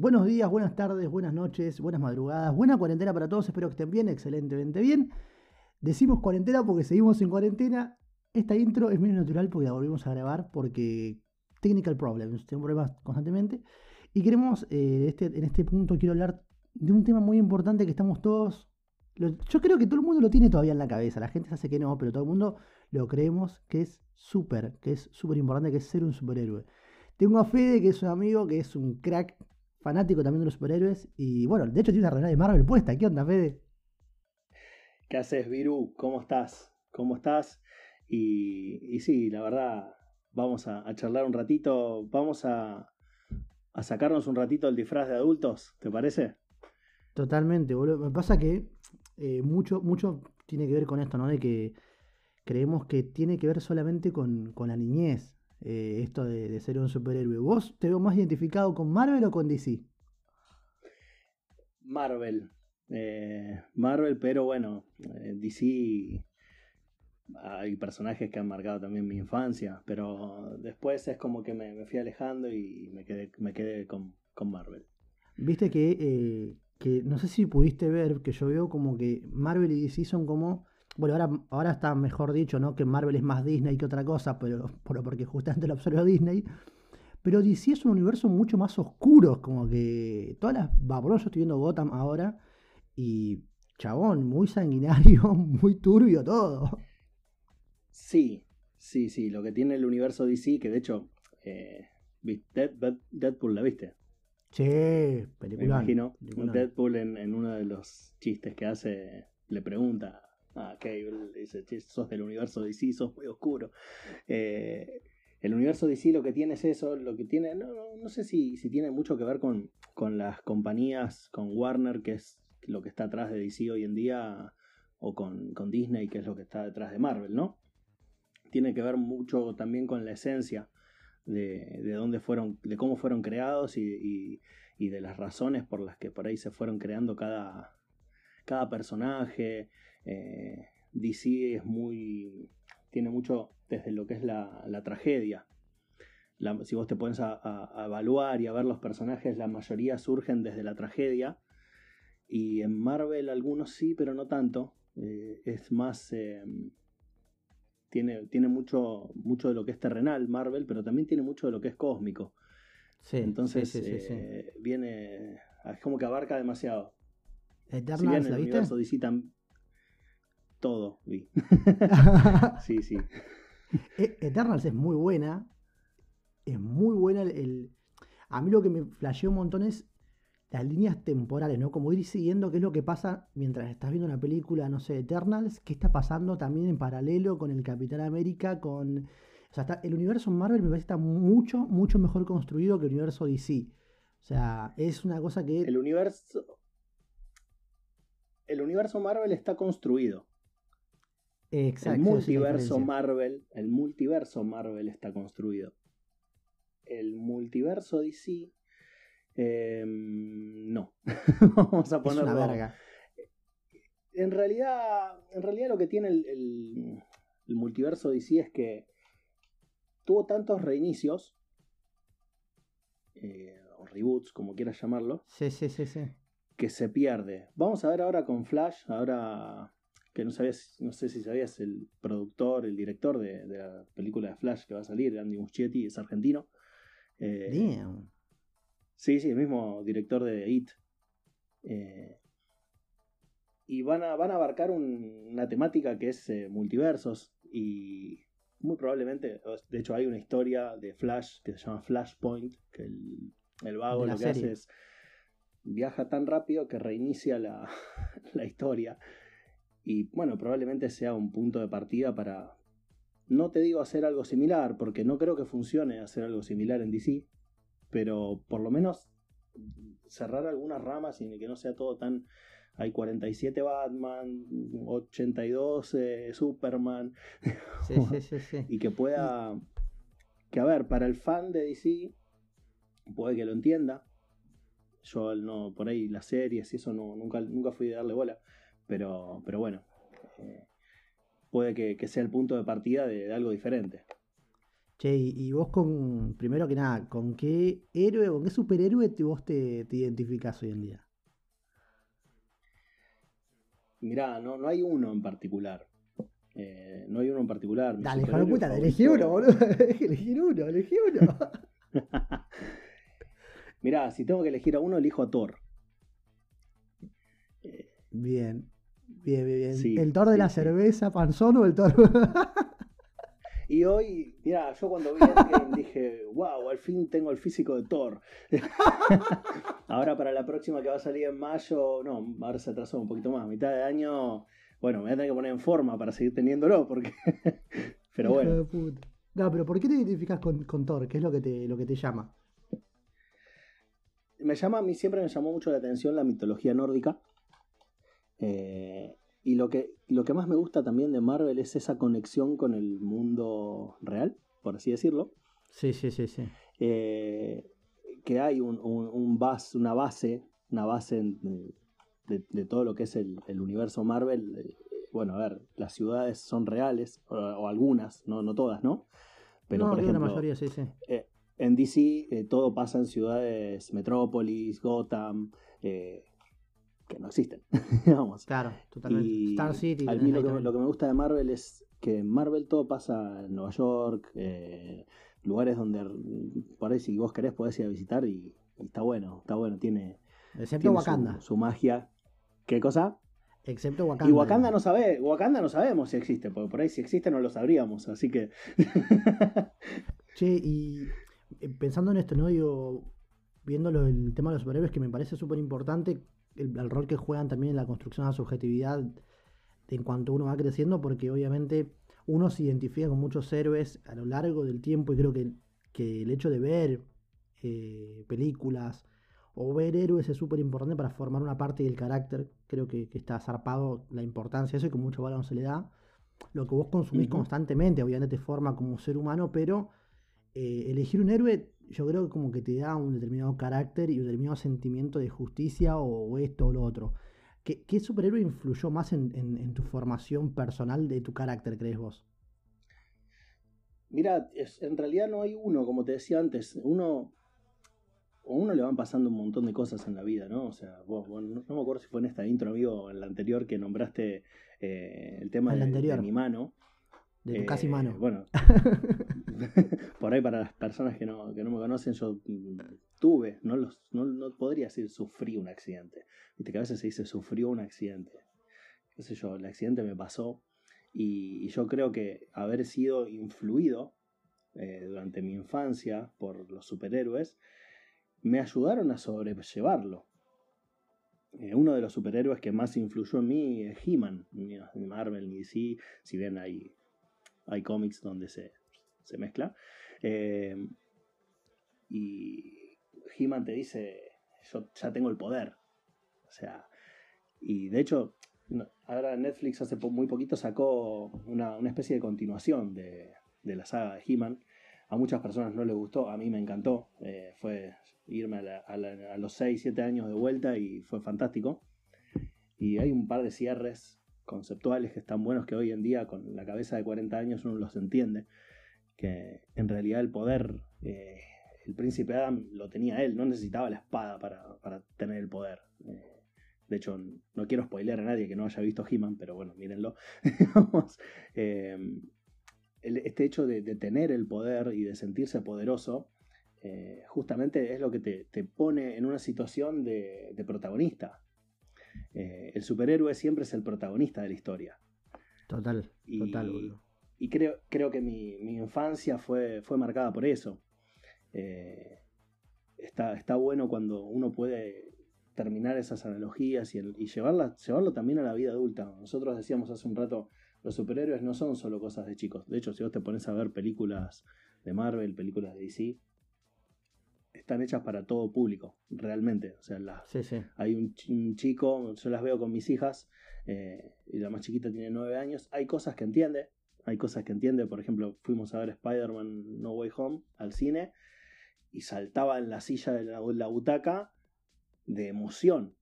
Buenos días, buenas tardes, buenas noches, buenas madrugadas, buena cuarentena para todos, espero que estén bien, excelentemente bien. Decimos cuarentena porque seguimos en cuarentena. Esta intro es menos natural porque la volvimos a grabar porque technical problems, tengo problemas constantemente. Y queremos, eh, este, en este punto quiero hablar de un tema muy importante que estamos todos... yo creo que todo el mundo lo tiene todavía en la cabeza, la gente hace que no, pero todo el mundo lo creemos que es súper, que es súper importante, que es ser un superhéroe. Tengo a Fede, que es un amigo, que es un crack fanático también de los superhéroes. Y bueno, de hecho tiene una remera de Marvel puesta. ¿Qué onda, Fede? ¿Qué haces, Viru? ¿Cómo estás? ¿Cómo estás? Y, y sí, la verdad, vamos a, charlar un ratito. Vamos a, a sacarnos un ratito el disfraz de adultos, ¿te parece? Totalmente, boludo. Me pasa que eh, mucho, mucho tiene que ver con esto, ¿no? De que creemos que tiene que ver solamente con, con la niñez. Eh, esto de, ser un superhéroe. ¿Vos te veo más identificado con Marvel o con DC? Marvel. Eh, Marvel, pero bueno, eh, DC hay personajes que han marcado también mi infancia, pero después es como que me, fui alejando y me quedé, me quedé con, Marvel. Viste que, que no sé si pudiste ver, que yo veo como que Marvel y DC son como bueno, ahora, ahora está mejor dicho, ¿no? Que Marvel es más Disney que otra cosa, pero, porque justamente lo absorbió Disney. Pero DC es un universo mucho más oscuro, como que todas las... Va, yo estoy viendo Gotham ahora y chabón, muy sanguinario, muy turbio todo. Sí, sí, sí, lo que tiene el universo DC, que de hecho, eh, Deadpool, ¿la viste? Sí, película. Me imagino, Deadpool en, en uno de los chistes que hace, le pregunta Ah, Cable dice, sos del universo DC, sos muy oscuro. Eh, el universo DC lo que tiene es eso, lo que tiene, no, no sé si, si, tiene mucho que ver con, con, las compañías, con Warner, que es lo que está atrás de DC hoy en día, o con, con Disney, que es lo que está detrás de Marvel, ¿no? Tiene que ver mucho también con la esencia de, de dónde fueron, de cómo fueron creados y, y, y, de las razones por las que por ahí se fueron creando cada, cada personaje, eh, DC es muy. tiene mucho desde lo que es la, tragedia. si vos te pones a, evaluar y a ver los personajes, la mayoría surgen desde la tragedia. Y en Marvel algunos sí, pero no tanto. Eh, es más. Eh, tiene, tiene mucho, mucho de lo que es terrenal Marvel, pero también tiene mucho de lo que es cósmico. Entonces viene. Es como que abarca demasiado. Eternals, si bien el DC todo vi. sí, sí. E, Eternals es muy buena. Es muy buena el, A mí lo que me flasheó un montón es las líneas temporales, ¿no? Como ir siguiendo qué es lo que pasa mientras estás viendo una película, no sé, Eternals, qué está pasando también en paralelo con el Capitán América, con... O sea, el universo Marvel me parece que está mucho, mucho mejor construido que el universo DC. O sea, es una cosa que... El universo... El universo Marvel está construido. Exacto, el multiverso Marvel, el multiverso Marvel está construido. El multiverso DC, em, no. Vamos a ponerlo. verga. En realidad, en realidad lo que tiene el, multiverso DC es que tuvo tantos reinicios eh, o reboots, como quieras llamarlo. Sí, sí, sí, sí. Que se pierde. Vamos a ver ahora con Flash, ahora que no sabías, no sé si sabías, el productor, el director de, la película de Flash que va a salir, Andy Muschietti, es argentino. Eh, sí, sí, el mismo director de It. Eh, y van a, van a abarcar una temática que es eh, multiversos y muy probablemente, de hecho hay una historia de Flash que se llama Flashpoint, que el, el vago lo que hace es viaja tan rápido que reinicia la, la historia y bueno, probablemente sea un punto de partida para, no te digo hacer algo similar, porque no creo que funcione hacer algo similar en DC, pero por lo menos cerrar algunas ramas y que no sea todo tan... Hay 47 Batman, 82 eh, Superman. Sí, sí, sí, y que pueda... Que a ver, para el fan de DC, puede que lo entienda. Yo no, por ahí las series y eso no, nunca, nunca fui de darle bola. Pero, pero bueno, eh, puede que, sea el punto de partida de, algo diferente. Che, y vos con, primero que nada, ¿con qué héroe, con qué superhéroe te, vos te, te identificás hoy en día? Mirá, no, no hay uno en particular. Eh, no hay uno en particular. Mi Dale, hijo de puta, elegí uno, boludo. elegí uno, elegí uno. Mirá, si tengo que elegir a uno, elijo a Thor. Eh, Bien, bien, bien, bien. Sí, ¿El Thor de sí, la sí. cerveza, panzón o el Thor? Y hoy, mira, yo cuando vi Endgame dije, wow, al fin tengo el físico de Thor. ahora para la próxima que va a salir en mayo, no, ahora se atrasó un poquito más, mitad de año, bueno, me voy a tener que poner en forma para seguir teniéndolo, porque... Pero bueno. No, pero ¿por qué te identificas con, con Thor? ¿Qué es lo que te, lo que te llama? me llama, a mí siempre me llamó mucho la atención la mitología nórdica. Eh, y lo que, lo que más me gusta también de Marvel es esa conexión con el mundo real, por así decirlo. Sí, sí, sí, sí. eh, que hay un, un- un bas- una base, una base en- de, de todo lo que es el, el universo Marvel. bueno, a ver, las ciudades son reales, o, o algunas, no, no todas, ¿no? Pero no, por ejemplo, la mayoría, sí, sí. eh, en DC eh, todo pasa en ciudades, Metrópolis, Gotham, eh, que no existen, digamos. Claro, totalmente. Y Star City. a mí lo que, también. lo que me gusta de Marvel es que en Marvel todo pasa en Nueva York, eh, lugares donde por ahí si vos querés podés ir a visitar y, y está bueno, está bueno, tiene, Excepto tiene Wakanda. Su, su magia. ¿Qué cosa? Excepto Wakanda. Y Wakanda no sabe, Wakanda no sabemos si existe, porque por ahí si existe no lo sabríamos, así que Che, y eh, pensando en esto, ¿no? Digo, viendo el tema de los superhéroes, que me parece súper importante el, el rol que juegan también en la construcción de la subjetividad en cuanto uno va creciendo, porque obviamente uno se identifica con muchos héroes a lo largo del tiempo y creo que, que el hecho de ver eh, películas o ver héroes es súper importante para formar una parte del carácter. Creo que, que está zarpado la importancia de eso y que mucho valor se le da. Lo que vos consumís constantemente, obviamente te forma como ser humano, pero eh, elegir un héroe, yo creo que como que te da un determinado carácter y un determinado sentimiento de justicia o, esto o lo otro. ¿Qué, qué superhéroe influyó más en, en- en tu formación personal de tu carácter, crees vos? Mira, es- en realidad no hay uno, como te decía antes, uno a uno le van pasando un montón de cosas en la vida, ¿no? O sea, vos, vos- no, no me acuerdo si fue en esta intro, amigo, o en la anterior que nombraste eh, el tema de, de mi mano. De tu Eh, casi mano. Bueno, por ahí para las personas que no, que no me conocen, yo mm, tuve, no, los, no, no podría decir sufrí un accidente. Viste que a veces se dice sufrió un accidente. Qué sé yo, el accidente me pasó y, y yo creo que haber sido influido eh, durante mi infancia por los superhéroes me ayudaron a sobrellevarlo. Eh, uno de los superhéroes que más influyó en mí es He-Man, ni Marvel ni DC, si bien hay, hay cómics donde se, se mezcla. Eh, y He-Man te dice, yo ya tengo el poder. O sea, y de hecho, ahora Netflix hace muy poquito sacó una, una especie de continuación de, de la saga de He-Man. A muchas personas no les gustó, a mí me encantó. Eh, fue irme a, a los 6, 7 años de vuelta y fue fantástico. Y hay un par de cierres conceptuales que están buenos que hoy en día con la cabeza de 40 años uno los entiende. Que en realidad el poder, eh, el príncipe Adam lo tenía él, no necesitaba la espada para, para tener el poder. Eh, de hecho, no quiero spoilear a nadie que no haya visto He-Man, pero bueno, mírenlo. Eh, este hecho de, de tener el poder y de sentirse poderoso, justamente es lo que te, te pone en una situación de, de protagonista. Eh, el superhéroe siempre es el protagonista de la historia. Total, Y, total, boludo. y creo, creo que mi, mi infancia fue, fue marcada por eso. Eh, está, está bueno cuando uno puede terminar esas analogías y, el- y llevarla- llevarlo también a la vida adulta. Nosotros decíamos hace un rato, los superhéroes no son solo cosas de chicos. De hecho, si vos te pones a ver películas de Marvel, películas de DC, están hechas para todo público, realmente. O sea, Sí, sí. hay un, chi- un chico, yo las veo con mis hijas, eh, y la más chiquita tiene nueve años, hay cosas que entiende, hay cosas que entiende, por ejemplo, fuimos a ver Spider-Man No Way Home al cine y saltaba en la silla de la, la butaca de emoción,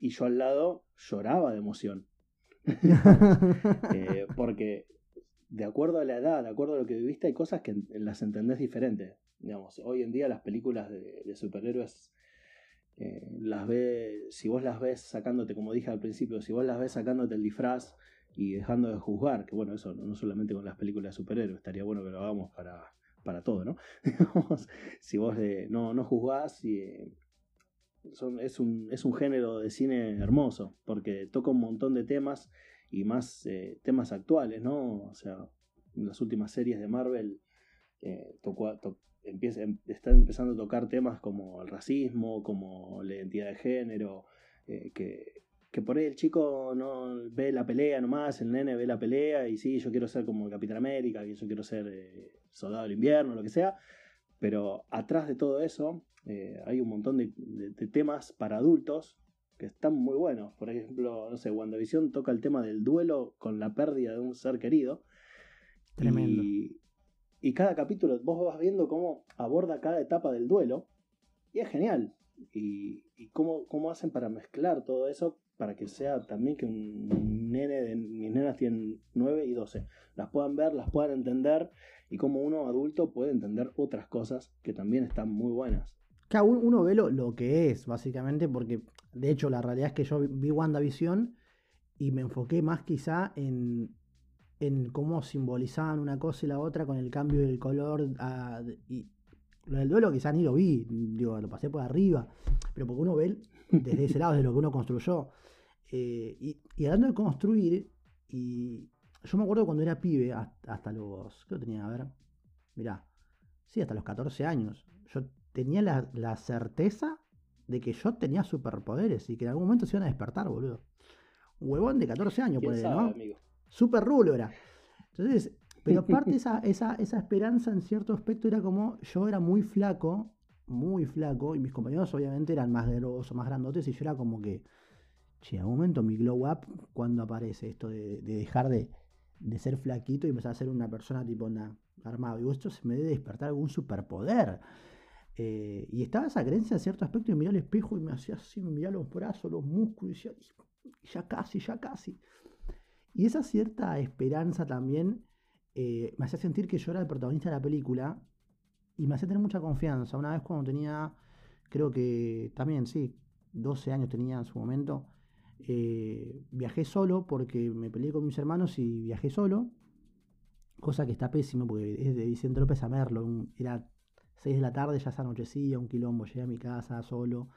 y yo al lado lloraba de emoción, Eh, porque de acuerdo a la edad, de acuerdo a lo que viviste, hay cosas que las entendés diferente. Digamos, hoy en día las películas de, superhéroes eh, las ve, si vos las ves sacándote, como dije al principio, si vos las ves sacándote el disfraz y dejando de juzgar, que bueno, eso no solamente con las películas de superhéroes, estaría bueno que lo hagamos para, para todo, ¿no? si vos no, no juzgás y, eh, es, un, es un género de cine hermoso, porque toca un montón de temas y más eh, temas actuales, ¿no? O sea, en las últimas series de Marvel eh, tocó, empieza, em, están empezando a tocar temas como el racismo, como la identidad de género, eh, que, que por ahí el chico no ve la pelea nomás, el nene ve la pelea y sí, yo quiero ser como el Capitán América, yo quiero ser soldado del invierno, lo que sea, pero atrás de todo eso hay un montón de, de temas para adultos que están muy buenos. Por ejemplo, no sé, WandaVision toca el tema del duelo con la pérdida de un ser querido. Tremendo. Y, y cada capítulo vos vas viendo cómo aborda cada etapa del duelo. Y es genial. Y, cómo, cómo hacen para mezclar todo eso para que sea también que un nene de mis nenas tienen 9 y 12. Las puedan ver, las puedan entender y como uno adulto puede entender otras cosas que también están muy buenas. Cada uno ve lo, lo, que es, básicamente, porque de hecho la realidad es que yo vi WandaVision y me enfoqué más quizá en, en cómo simbolizaban una cosa y la otra con el cambio del color. y lo del duelo quizá ni lo vi, digo, lo pasé por arriba, pero porque uno ve desde ese lado, de lo que uno construyó. Eh, y, y, hablando de construir, y yo me acuerdo cuando era pibe, hasta, los, ¿qué tenía? A ver, mirá, sí, hasta los 14 años. Yo tenía la, certeza de que yo tenía superpoderes y que en algún momento se iban a despertar, boludo. huevón de 14 años, por ¿no? Super rulo era. Entonces, pero aparte esa, esa, esa esperanza en cierto aspecto era como yo era muy flaco, muy flaco, y mis compañeros obviamente eran más grosos, más grandotes, y yo era como que, che, en algún momento mi glow up, cuando aparece esto de, dejar de, de, ser flaquito y empezar a ser una persona tipo una, armado? Digo, esto se me debe despertar algún superpoder. Eh, y estaba esa creencia en cierto aspecto y me miraba al espejo y me hacía así, me miraba los brazos, los músculos y decía, ya casi, ya casi. Y esa cierta esperanza también eh, me hacía sentir que yo era el protagonista de la película y me hacía tener mucha confianza. Una vez cuando tenía, creo que también, sí, 12 años tenía en su momento, eh, viajé solo porque me peleé con mis hermanos y viajé solo, cosa que está pésimo porque es de Vicente López a Merlo, era 6 de la tarde ya se anochecía, un quilombo, llegué a mi casa solo.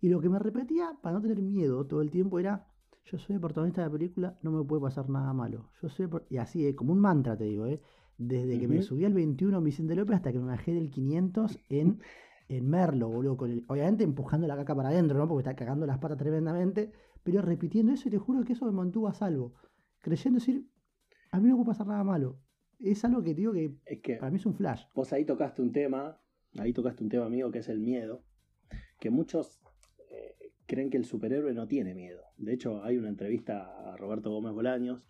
Y lo que me repetía para no tener miedo todo el tiempo era, yo soy el protagonista de la película, no me puede pasar nada malo. Yo soy Y así, eh, como un mantra te digo, eh, desde que me subí al 21 Vicente López hasta que me bajé del 500 en, en Merlo, boludo. Con obviamente empujando la caca para adentro, ¿no? Porque está cagando las patas tremendamente. Pero repitiendo eso y te juro que eso me mantuvo a salvo. Creyendo decir, a mí no me puede pasar nada malo es algo que digo que, es que para mí es un flash. Vos ahí tocaste un tema, ahí tocaste un tema amigo que es el miedo, que muchos creen que el superhéroe no tiene miedo. De hecho, hay una entrevista a Roberto Gómez Bolaños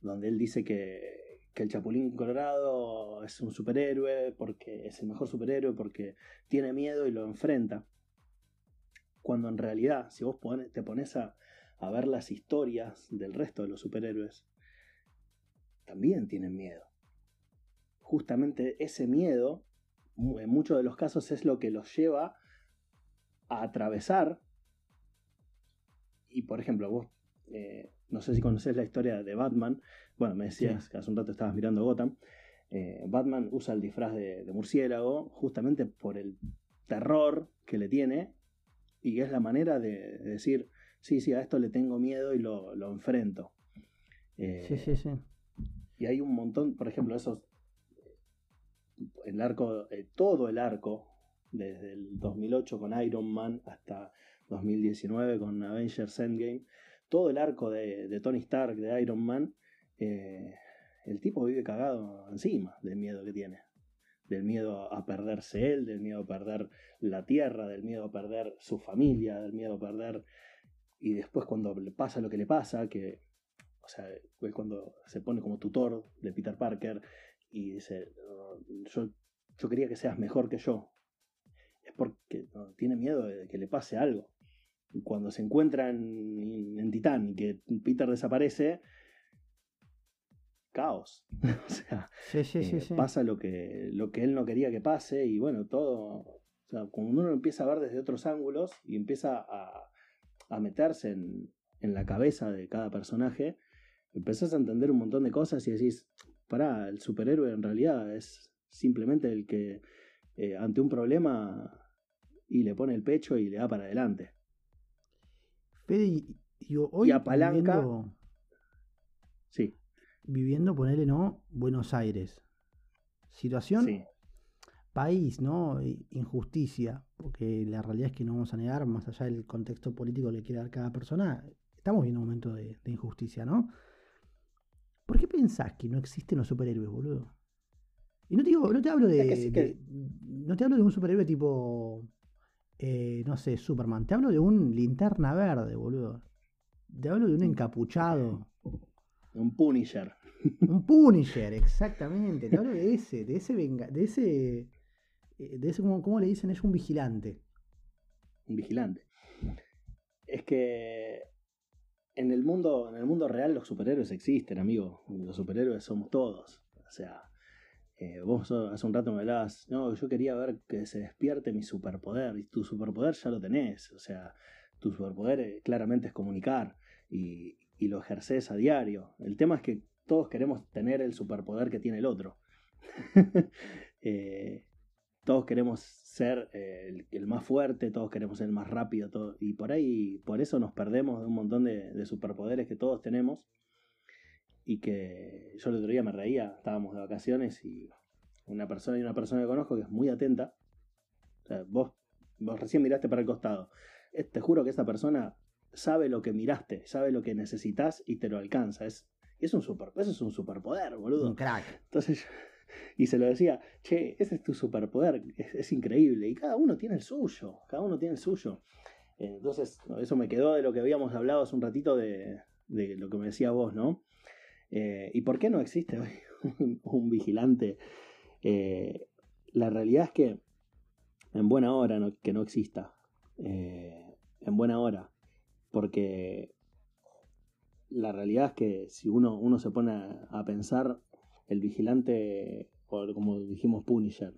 donde él dice que, el Chapulín Colorado es un superhéroe porque es el mejor superhéroe porque tiene miedo y lo enfrenta. Cuando en realidad, si vos te pones a ver las historias del resto de los superhéroes, también tienen miedo justamente ese miedo, en muchos de los casos, es lo que los lleva a atravesar. Y por ejemplo, vos, eh, no sé si conoces la historia de Batman, bueno, me decías que hace un rato estabas mirando Gotham, eh, Batman usa el disfraz de, murciélago justamente por el terror que le tiene y es la manera de, decir, sí, sí, a esto le tengo miedo y lo, enfrento. sí, sí, sí. Y hay un montón, por ejemplo, esos el arco, eh, todo el arco, desde el 2008 con Iron Man hasta 2019 con Avengers Endgame, todo el arco de, Tony Stark, de Iron Man, eh, el tipo vive cagado encima del miedo que tiene. Del miedo a perderse él, del miedo a perder la tierra, del miedo a perder su familia, del miedo a perder. Y después, cuando le pasa lo que le pasa, que. O sea, es cuando se pone como tutor de Peter Parker y dice, yo, yo quería que seas mejor que yo. Es porque tiene miedo de que le pase algo. Cuando se encuentran en, Titán y que Peter desaparece, caos. o sea, Sí, sí, sí, eh, sí. pasa lo que, lo que él no quería que pase y bueno, todo, o sea, cuando uno lo empieza a ver desde otros ángulos y empieza a, a meterse en, en la cabeza de cada personaje, empezás a entender un montón de cosas y decís, pará, el superhéroe en realidad es simplemente el que eh, ante un problema y le pone el pecho y le da para adelante. Y, y hoy apalanca- viviendo, Sí, viviendo, ponele, ¿no? Buenos Aires. Situación, sí, país, ¿no? Injusticia, porque la realidad es que no vamos a negar, más allá del contexto político que le quiere dar cada persona, estamos viviendo un momento de, de injusticia, ¿no? ¿Por qué pensás que no existen los superhéroes, boludo? Y no te digo, no te hablo de, Es que sí que- de- no te hablo de un superhéroe tipo, eh, no sé, Superman, te hablo de un linterna verde, boludo. Te hablo de un encapuchado. un Punisher. Un Punisher, exactamente. Te hablo de ese, de ese venga, de ese, eh, de ese como, ¿cómo le dicen? Es un vigilante. un vigilante. Es que en el mundo, en el mundo real los superhéroes existen, amigo. Los superhéroes somos todos. O sea, eh, vos hace un rato me hablabas, no, yo quería ver que se despierte mi superpoder. Y tu superpoder ya lo tenés. O sea, tu superpoder eh, claramente es comunicar y, y lo ejerces a diario. El tema es que todos queremos tener el superpoder que tiene el otro. Eh, todos queremos ser el, el más fuerte, todos queremos ser el más rápido, todo, y por ahí, por eso nos perdemos de un montón de, de superpoderes que todos tenemos. Y que yo el otro día me reía, estábamos de vacaciones y una persona y una persona que conozco que es muy atenta. O sea, vos, vos recién miraste para el costado. Eh, Te juro que esa persona sabe lo que miraste, sabe lo que necesitas y te lo alcanza. Es, es un super, eso es un superpoder, boludo. Un crack. Entonces, y se lo decía, che, ese es tu superpoder, es, es increíble. Y cada uno tiene el suyo, cada uno tiene el suyo. Eh, Entonces, eso me quedó de lo que habíamos hablado hace un ratito de, de lo que me decías vos, ¿no? Eh, ¿Y por qué no existe hoy un, vigilante? Eh, la realidad es que en buena hora que no exista. Eh, en buena hora. Porque la realidad es que si uno, uno se pone a, pensar, el vigilante, o como dijimos Punisher,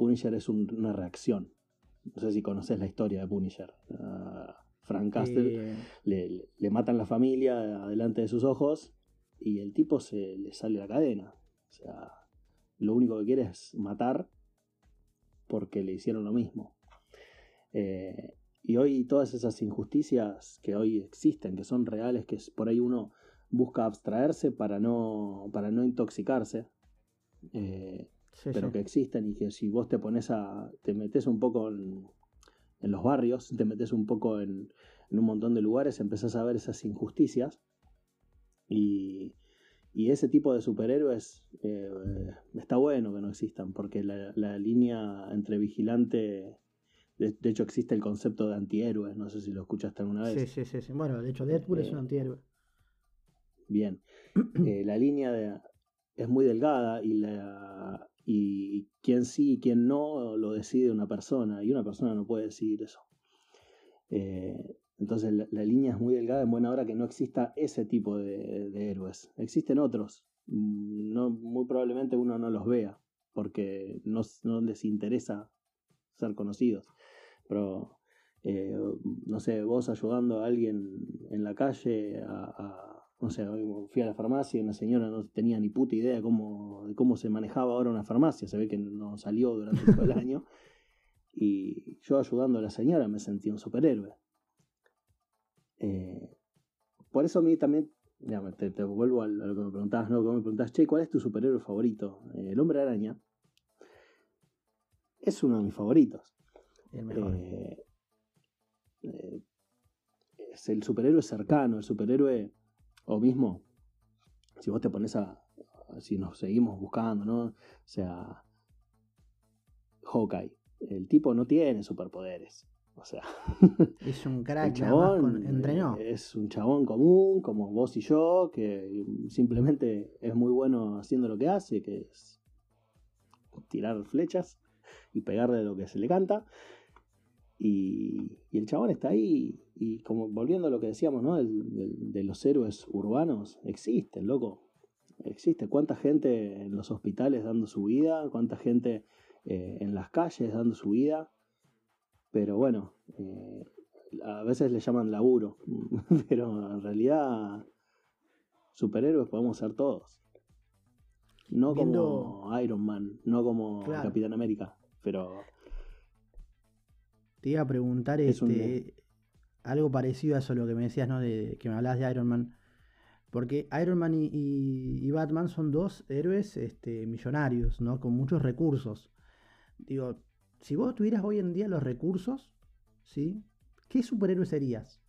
Punisher es un- una reacción. No sé si conoces la historia de Punisher. Ah, Frank Castle Eh, le, le matan la familia delante de sus ojos y el tipo se le sale la cadena. O sea, lo único que quiere es matar porque le hicieron lo mismo. Eh, y hoy todas esas injusticias que hoy existen, que son reales, que por ahí uno busca abstraerse para no, para no intoxicarse, eh, sí, pero sí. que existen y que si vos te pones a. te metes un poco en, en los barrios, te metes un poco en, en un montón de lugares, empezás a ver esas injusticias. Y, y ese tipo de superhéroes eh, está bueno que no existan, porque la, la línea entre vigilante. De, de hecho, existe el concepto de antihéroes, no sé si lo escuchaste alguna vez. Sí, sí, sí, sí. Bueno, de hecho, Deadpool es un Eh, antihéroe. Bien. Eh, la línea de- es muy delgada y, la, y quién sí y quién no lo decide una persona y una persona no puede decidir eso. Eh, entonces la, línea es muy delgada en buena hora que no exista ese tipo de, héroes. Existen otros. Mm, No, muy probablemente uno no los vea porque no, les interesa ser conocidos. Pero eh, no sé, vos ayudando a alguien en la calle a- no sé, fui a la farmacia y una señora no tenía ni puta idea de cómo, de cómo se manejaba ahora una farmacia, se ve que no salió durante todo el año. Y yo ayudando a la señora me sentí un superhéroe. Eh, por eso a mí también, digamos, te, te vuelvo a lo que me preguntabas, ¿no? Que me preguntabas, che, ¿cuál es tu superhéroe favorito? Eh, el hombre araña es uno de mis favoritos. El mejor. Eh, es el superhéroe cercano, el superhéroe, o mismo, si vos te pones a, si nos seguimos buscando, ¿no? O sea, Hawkeye, el tipo no tiene superpoderes, o sea, es un crack, chabón con- entrenó. eh, es un chabón común, como vos y yo, que simplemente es muy bueno haciendo lo que hace, que es tirar flechas y pegarle lo que se le canta. Y, el chabón está ahí, y como volviendo a lo que decíamos, ¿no? de los héroes urbanos, existen, loco. Existe. ¿Cuánta gente en los hospitales dando su vida? ¿Cuánta gente eh, en las calles dando su vida? Pero bueno, eh, a veces le llaman laburo, pero en realidad superhéroes podemos ser todos. No como Iron Man, no como Capitán América, pero... Te iba a preguntar este, algo parecido a eso, lo que me decías, ¿no? De, que me hablabas de Iron Man. Porque Iron Man y, Batman son dos héroes este, millonarios, ¿no? Con muchos recursos. Digo, si vos tuvieras hoy en día los recursos, ¿sí? ¿Qué superhéroe serías?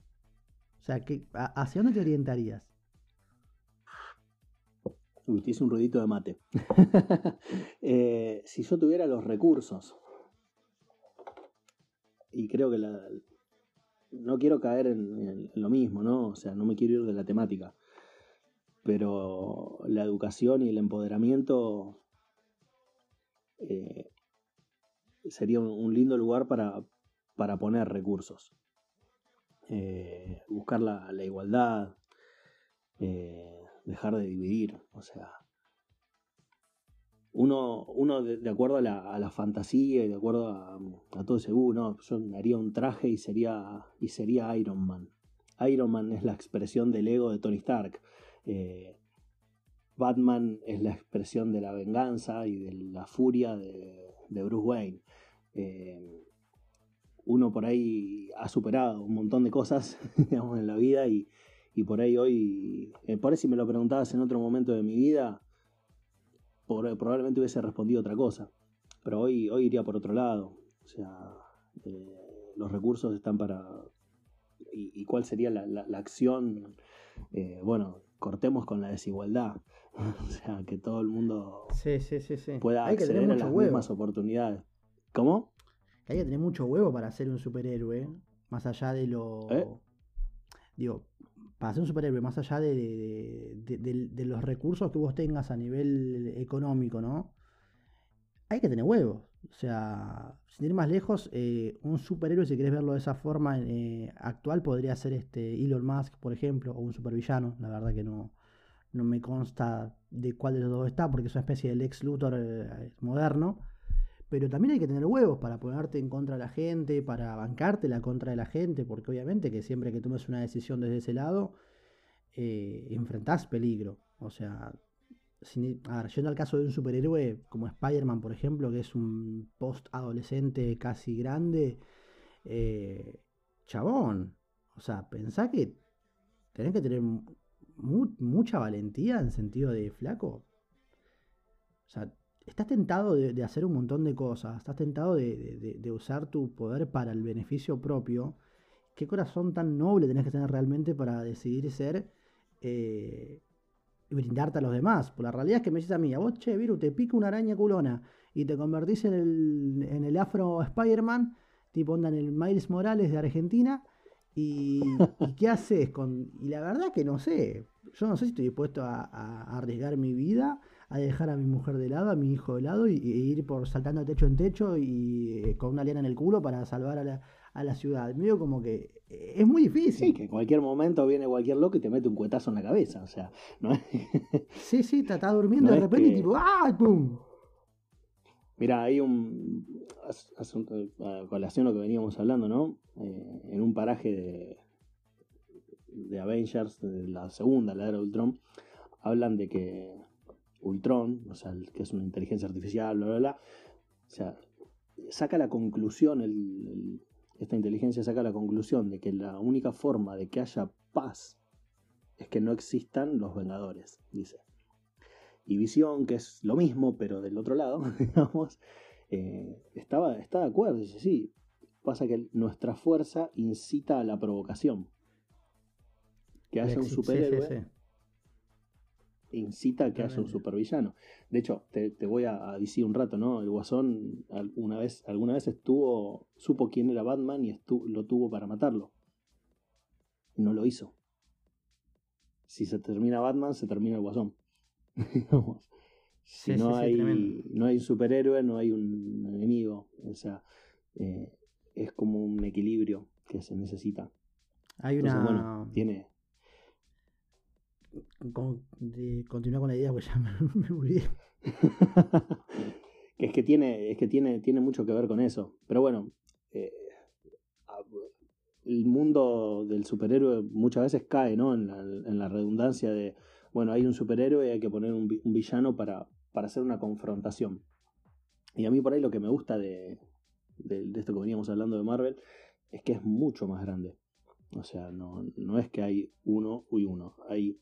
O sea, ¿hacia dónde te orientarías? Uy, te hice un ruidito de mate. Eh, si yo tuviera los recursos, y creo que la, no quiero caer en, lo mismo, ¿no? O sea, no me quiero ir de la temática, pero la educación y el empoderamiento eh, sería un, lindo lugar para, para poner recursos. Eh, buscar la, la igualdad, dejar de dividir, o sea, uno, uno de, acuerdo a la, fantasía y de acuerdo a, todo ese, uh, yo haría un traje y sería, y sería Iron Man. Iron Man es la expresión del ego de Tony Stark. Eh, Batman es la expresión de la venganza y de la furia de, Bruce Wayne. Eh, uno por ahí ha superado un montón de cosas digamos, en la vida y, y por ahí hoy, eh, por ahí si me lo preguntabas en otro momento de mi vida, probablemente hubiese respondido otra cosa. Pero hoy, hoy iría por otro lado. O sea, eh, los recursos están para... ¿Y, cuál sería la, la, acción? Eh, bueno, cortemos con la desigualdad. o sea, que todo el mundo pueda acceder a las mismas oportunidades. ¿Cómo? Que hay que tener mucho huevo para ser un superhéroe. Más allá de lo... Digo, para ser un superhéroe, más allá de, los recursos que vos tengas a nivel económico, ¿no? Hay que tener huevos. O sea, sin ir más lejos, eh, un superhéroe, si querés verlo de esa forma eh, actual, podría ser este Elon Musk, por ejemplo, o un supervillano. La verdad que no, no me consta de cuál de los dos está, porque es una especie de Lex Luthor eh, moderno. Pero también hay que tener huevos para ponerte en contra de la gente, para bancarte la contra de la gente, porque obviamente que siempre que tomes una decisión desde ese lado, eh, enfrentás peligro. O sea, sin, a yendo al caso de un superhéroe como Spider-Man, por ejemplo, que es un post-adolescente casi grande, eh, chabón. O sea, pensá que tenés que tener mucha valentía en sentido de flaco. O sea, estás tentado de, hacer un montón de cosas, estás tentado de, usar tu poder para el beneficio propio. ¿Qué corazón tan noble tenés que tener realmente para decidir ser eh, y brindarte a los demás? Por la realidad es que me dices a mí, a vos, che, Viru, te pica una araña culona y te convertís en el, en el afro Spider-Man, tipo onda en el Miles Morales de Argentina. Y, qué haces con.? Y la verdad que no sé. Yo no sé si estoy dispuesto a arriesgar mi vida a dejar a mi mujer de lado, a mi hijo de lado y, ir por saltando de techo en techo y eh, con una liana en el culo para salvar a la, a la ciudad. Medio como que eh, es muy difícil. Sí, que en cualquier momento viene cualquier loco y te mete un cuetazo en la cabeza, o sea, ¿no? sí, sí, te está durmiendo de repente y tipo, ¡ah! ¡pum! Mira, hay un, a colación lo que veníamos hablando, ¿no? Eh, en un paraje de, de Avengers, de la segunda, la era Ultron, hablan de que Ultron, o sea, que es una inteligencia artificial, bla, bla, bla. O sea, saca la conclusión, esta inteligencia saca la conclusión de que la única forma de que haya paz es que no existan los Vengadores, dice. Y Visión, que es lo mismo, pero del otro lado, digamos, eh, estaba, está de acuerdo, dice, sí, pasa que nuestra fuerza incita a la provocación. Que haya un superhéroe incita a que haya un supervillano. De hecho, te, voy a, decir un rato, ¿no? El Guasón alguna vez, alguna vez estuvo, supo quién era Batman y lo tuvo para matarlo. Y no lo hizo. Si se termina Batman, se termina el Guasón. si no, hay, no hay un superhéroe, no hay un enemigo. O sea, eh, es como un equilibrio que se necesita. Hay Entonces, una. bueno, tiene. Con- con la idea, porque ya me, me olvidé. que es que tiene, es que tiene, tiene mucho que ver con eso. Pero bueno, eh, el mundo del superhéroe muchas veces cae, ¿no? En la, redundancia de, bueno, hay un superhéroe y hay que poner un villano para, para hacer una confrontación. Y a mí por ahí lo que me gusta de, de, de esto que veníamos hablando de Marvel es que es mucho más grande. O sea, no, no es que hay uno y uno. Hay,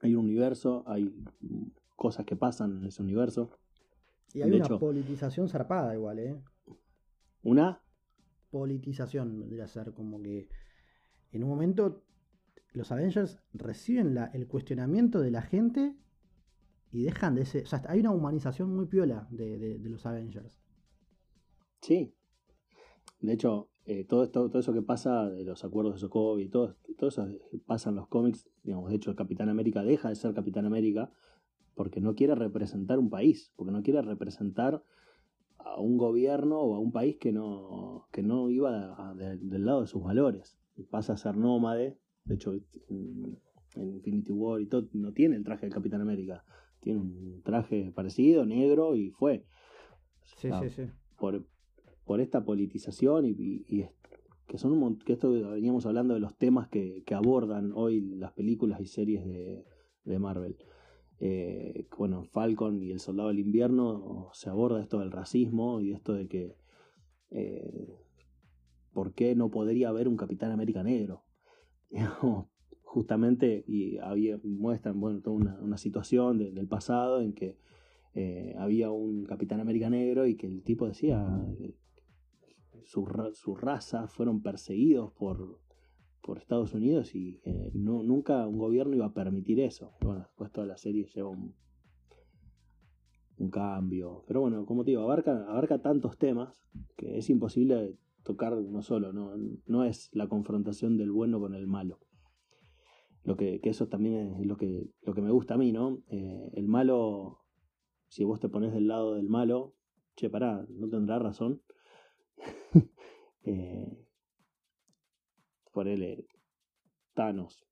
hay un universo, hay cosas que pasan en ese universo. Y hay De una hecho- politización zarpada igual, ¿eh? Una, Politización vendría a ser como que en un momento los Avengers reciben la- el cuestionamiento de la gente y dejan de ese. O sea, hay una humanización muy piola de, de- de los Avengers. sí. De hecho, eh, todo, esto, todo eso que pasa de los acuerdos de Sokovia y todo, todo eso que pasa en los cómics, digamos, de hecho, Capitán América deja de ser Capitán América porque no quiere representar un país, porque no quiere representar a un gobierno o a un país que no, que no iba a- de- del lado de sus valores. Pasa a ser nómade, de hecho, en, en Infinity War y todo, no tiene el traje del Capitán América, tiene un traje parecido, negro y fue. Sí, Ah, sí, sí. por, por esta politización y, que son un que esto veníamos hablando de los temas que, abordan hoy las películas y series de, de Marvel. Eh, bueno, Falcon y el Soldado del Invierno se aborda esto del racismo y esto de que eh, ¿por qué no podría haber un Capitán América negro? Justamente, y había, muestran bueno, toda una, una situación de- del pasado en que eh, había un Capitán América negro y que el tipo decía su, su raza fueron perseguidos por, por Estados Unidos y eh, nunca un gobierno iba a permitir eso. Bueno, después toda la serie lleva un, un cambio. Pero bueno, como te digo, abarca, abarca tantos temas que es imposible tocar uno solo. No, no es la confrontación del bueno con el malo. Lo que, que eso también es lo que, lo que me gusta a mí, ¿no? Eh, el malo, si vos te pones del lado del malo, che, pará, no tendrá razón. eh, por él, Thanos,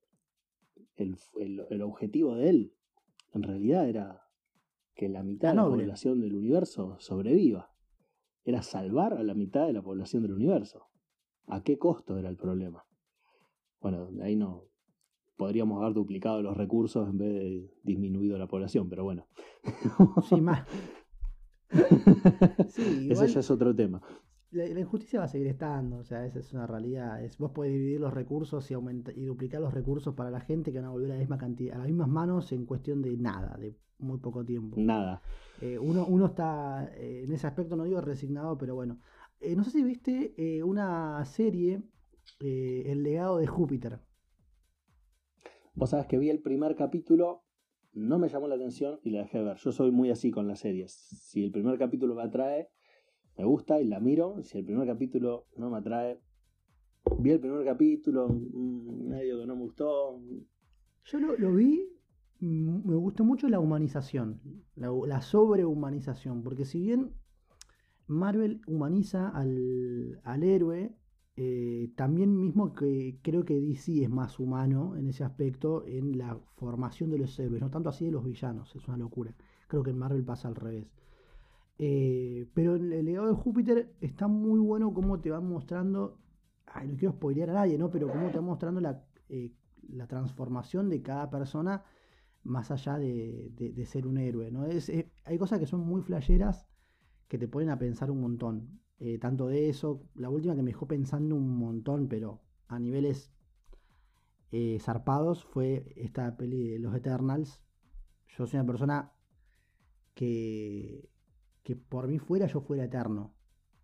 el, el- el objetivo de él, en realidad era que la mitad de la noble. población del universo sobreviva. Era salvar a la mitad de la población del universo. ¿A qué costo era el problema? Bueno, ahí no. Podríamos haber duplicado los recursos en vez de disminuido la población, pero bueno. Sí, más. Sí, ya es otro tema. La, la injusticia va a seguir estando, o sea, esa es una realidad. Es, vos podés dividir los recursos y, aumenta- y duplicar los recursos para la gente que van a volver a la misma cantidad, a las mismas manos en cuestión de nada, de muy poco tiempo. Nada. Eh, uno, uno está eh, en ese aspecto, no digo resignado, pero bueno. Eh, no sé si viste una serie, El legado de Júpiter. Vos sabés que vi el primer capítulo, no me llamó la atención y la dejé de ver. Yo soy muy así con las series. Si el primer capítulo me atrae, me gusta y la miro. Si el primer capítulo no me atrae, vi el primer capítulo, mm, medio que no me gustó. Yo lo, lo vi, mm, me gustó mucho la humanización, la, sobrehumanización, porque si bien Marvel humaniza al, al héroe, eh, también mismo que creo que DC es más humano en ese aspecto, en la formación de los héroes, no tanto así de los villanos, es una locura. Creo que en Marvel pasa al revés. Eh, pero en el legado de Júpiter está muy bueno cómo te van mostrando, ay, no quiero spoilear a nadie, ¿no? Pero cómo te van mostrando la, eh, la transformación de cada persona más allá de, de- ser un héroe, ¿no? Es, hay cosas que son muy flasheras que te ponen a pensar un montón. Eh, tanto de eso, la última que me dejó pensando un montón, pero a niveles zarpados, fue esta peli de los Eternals. Yo soy una persona que, que por mí fuera, yo fuera eterno.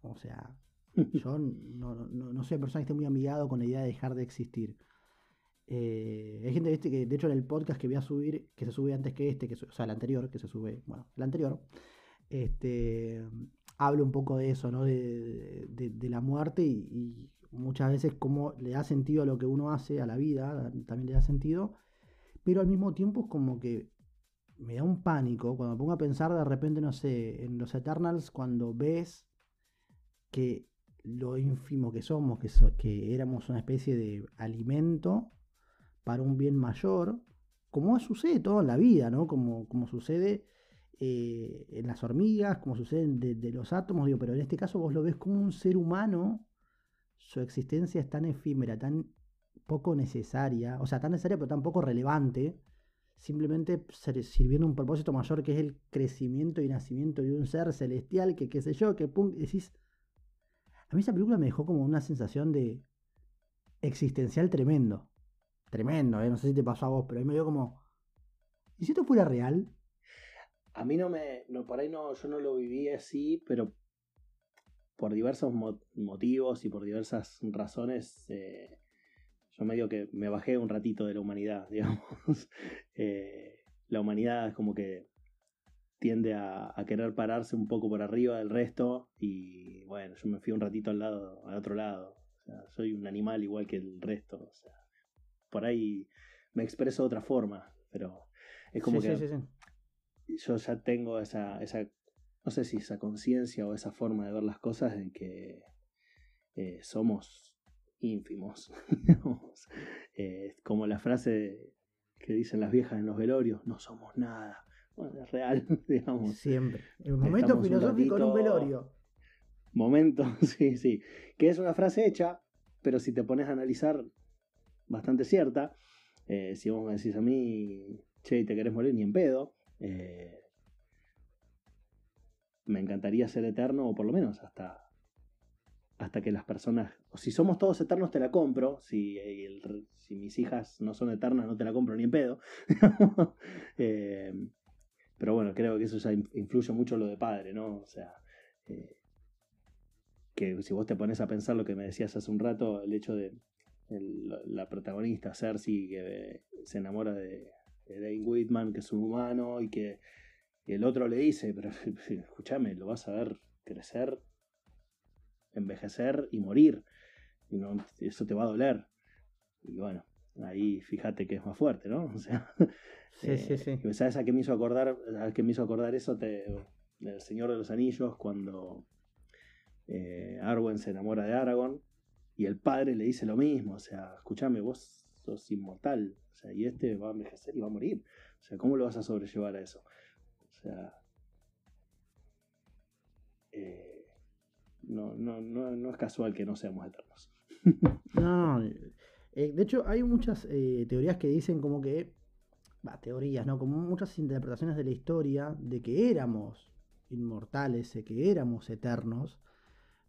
O sea, yo no, no, no soy una persona que esté muy amigado con la idea de dejar de existir. Eh, hay gente ¿viste? que, de hecho, en el podcast que voy a subir, que se sube antes que este, que, o sea, el anterior, que se sube, bueno, el anterior, este, hablo un poco de eso, ¿no? De, de- de la muerte y, y muchas veces cómo le da sentido a lo que uno hace, a la vida, también le da sentido, pero al mismo tiempo es como que me da un pánico cuando me pongo a pensar de repente, no sé, en los Eternals, cuando ves que lo ínfimo que somos, que, que éramos una especie de alimento para un bien mayor, como sucede todo en la vida, ¿no? Como, sucede eh, en las hormigas, como sucede de, de, los átomos, digo, pero en este caso vos lo ves como un ser humano, su existencia es tan efímera, tan poco necesaria, o sea, tan necesaria pero tan poco relevante, simplemente sirviendo un propósito mayor que es el crecimiento y nacimiento de un ser celestial, que qué sé yo, que pum, decís... A mí esa película me dejó como una sensación de existencial tremendo. Tremendo, ¿eh? no sé si te pasó a vos, pero a mí me dio como... ¿Y si esto fuera real? A mí no me... No, por ahí no, yo no lo viví así, pero por diversos motivos y por diversas razones... Eh, yo medio que me bajé un ratito de la humanidad, digamos. Eh, la humanidad es como que tiende a, querer pararse un poco por arriba del resto y bueno, yo me fui un ratito al lado, al otro lado. O sea, soy un animal igual que el resto. O sea, por ahí me expreso de otra forma, pero es como que yo ya tengo esa, esa, no sé si esa conciencia o esa forma de ver las cosas en que eh, somos ínfimos. eh, como la frase que dicen las viejas en los velorios, no somos nada. Bueno, es real, digamos. Siempre. El momento filosófico en un velorio. Momento, sí, sí. Que es una frase hecha, pero si te pones a analizar, bastante cierta. Eh, si vos me decís a mí, che, te querés morir ni en pedo. Eh, me encantaría ser eterno, o por lo menos hasta hasta que las personas, si somos todos eternos te la compro, si, si mis hijas no son eternas no te la compro ni en pedo. Eh, pero bueno, creo que eso ya influye mucho lo de padre, ¿no? O sea, eh, que si vos te pones a pensar lo que me decías hace un rato, el hecho de la protagonista Cersei que se enamora de, de Dane Whitman, que es un humano, y que el otro le dice, pero escúchame, lo vas a ver crecer envejecer y morir. Y no, eso te va a doler. Y bueno, ahí fíjate que es más fuerte, ¿no? O sea, sí, sí, sí. Eh, ¿Sabes a qué me hizo acordar, a qué me hizo acordar eso? Te, el Señor de los Anillos, cuando eh, Arwen se enamora de Aragorn y el padre le dice lo mismo, o sea, escúchame, vos sos inmortal, o sea, y este va a envejecer y va a morir. O sea, ¿cómo lo vas a sobrellevar a eso? O sea, eh, no, no, no, no es casual que no seamos eternos. no, eh, de hecho hay muchas eh, teorías que dicen como que, va, teorías, ¿no? Como muchas interpretaciones de la historia de que éramos inmortales, de que éramos eternos,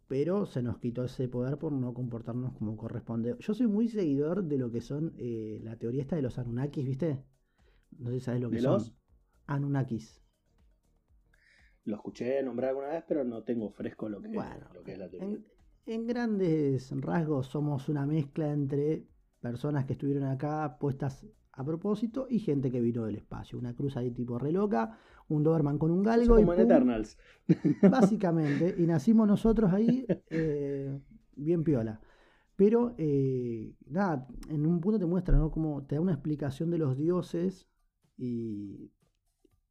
pero se nos quitó ese poder por no comportarnos como corresponde. Yo soy muy seguidor de lo que son eh, la teoría esta de los Anunnakis, ¿viste? No sé si sabes lo que son. Anunnakis. Lo escuché nombrar alguna vez, pero no tengo fresco lo que, lo que es la teoría. En, grandes rasgos somos una mezcla entre personas que estuvieron acá puestas a propósito y gente que vino del espacio. Una cruz ahí tipo re loca, un Doberman con un galgo. Como en Eternals. Básicamente, y nacimos nosotros ahí eh, bien piola. Pero, eh, nada, en un punto te muestra, ¿no? Como te da una explicación de los dioses y